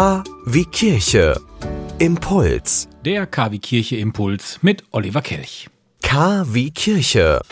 K wie Kirche. Impuls. Der KW Kirche Impuls mit Oliver Kelch. K wie Kirche.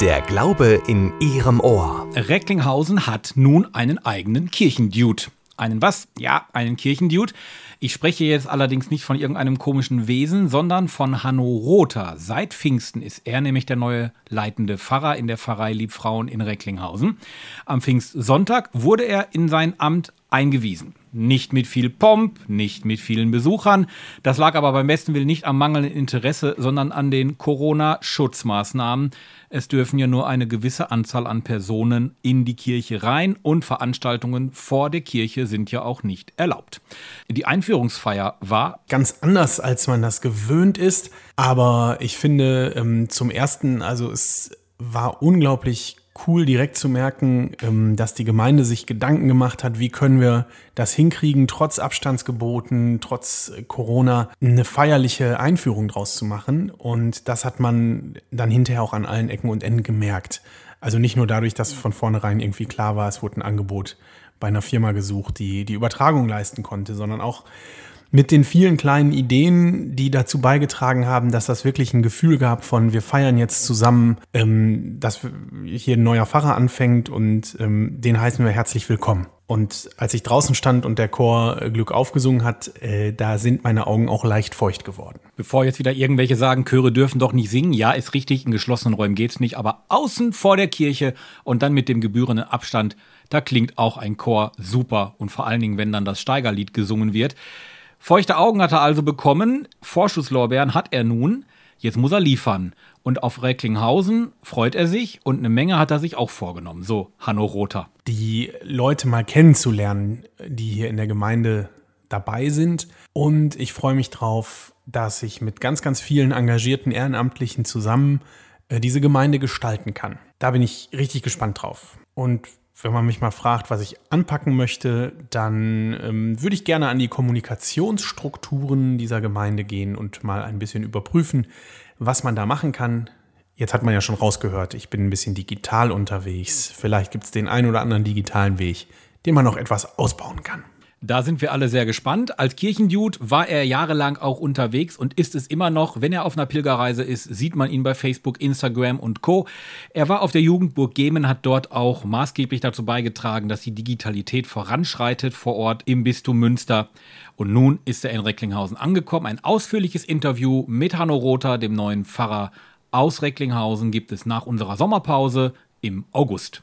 Der Glaube in Ihrem Ohr. Recklinghausen hat nun einen eigenen Kirchendude. Einen was? Ja, einen Kirchendude. Ich spreche jetzt allerdings nicht von irgendeinem komischen Wesen, sondern von Hanno Rother. Seit Pfingsten ist er nämlich der neue leitende Pfarrer in der Pfarrei Liebfrauen in Recklinghausen. Am Pfingstsonntag wurde er in sein Amt eingewiesen. Nicht mit viel Pomp, nicht mit vielen Besuchern. Das lag aber beim besten Willen nicht am mangelnden Interesse, sondern an den Corona-Schutzmaßnahmen. Es dürfen ja nur eine gewisse Anzahl an Personen in die Kirche rein und Veranstaltungen vor der Kirche sind ja auch nicht erlaubt. Die Einführungsfeier war ganz anders, als man das gewöhnt ist. Aber ich finde ähm, zum ersten, also es war unglaublich cool, direkt zu merken, ähm, dass die Gemeinde sich Gedanken gemacht hat, wie können wir das hinkriegen, trotz Abstandsgeboten, trotz Corona, eine feierliche Einführung draus zu machen. Und das hat man dann hinterher auch an allen Ecken und Enden gemerkt. Also nicht nur dadurch, dass von vornherein irgendwie klar war, es wurde ein Angebot bei einer Firma gesucht, die die Übertragung leisten konnte, sondern auch mit den vielen kleinen Ideen, die dazu beigetragen haben, dass das wirklich ein Gefühl gab von, wir feiern jetzt zusammen, ähm, dass hier ein neuer Pfarrer anfängt und ähm, den heißen wir herzlich willkommen. Und als ich draußen stand und der Chor Glück aufgesungen hat, äh, da sind meine Augen auch leicht feucht geworden. Bevor jetzt wieder irgendwelche sagen, Chöre dürfen doch nicht singen, ja, ist richtig, in geschlossenen Räumen geht's nicht, aber außen vor der Kirche und dann mit dem gebührenden Abstand, da klingt auch ein Chor super und vor allen Dingen, wenn dann das Steigerlied gesungen wird. Feuchte Augen hat er also bekommen, Vorschusslorbeeren hat er nun, jetzt muss er liefern. Und auf Recklinghausen freut er sich und eine Menge hat er sich auch vorgenommen. So, Hanno Rother. Die Leute mal kennenzulernen, die hier in der Gemeinde dabei sind. Und ich freue mich drauf, dass ich mit ganz, ganz vielen engagierten Ehrenamtlichen zusammen äh, diese Gemeinde gestalten kann. Da bin ich richtig gespannt drauf. Und wenn man mich mal fragt, was ich anpacken möchte, dann ähm, würde ich gerne an die Kommunikationsstrukturen dieser Gemeinde gehen und mal ein bisschen überprüfen, was man da machen kann. Jetzt hat man ja schon rausgehört, ich bin ein bisschen digital unterwegs. Vielleicht gibt es den einen oder anderen digitalen Weg, den man noch etwas ausbauen kann. Da sind wir alle sehr gespannt. Als Kirchendude war er jahrelang auch unterwegs und ist es immer noch. Wenn er auf einer Pilgerreise ist, sieht man ihn bei Facebook, Instagram und Co. Er war auf der Jugendburg Gemen, hat dort auch maßgeblich dazu beigetragen, dass die Digitalität voranschreitet vor Ort im Bistum Münster. Und nun ist er in Recklinghausen angekommen. Ein ausführliches Interview mit Hanno Rother, dem neuen Pfarrer aus Recklinghausen, gibt es nach unserer Sommerpause im August.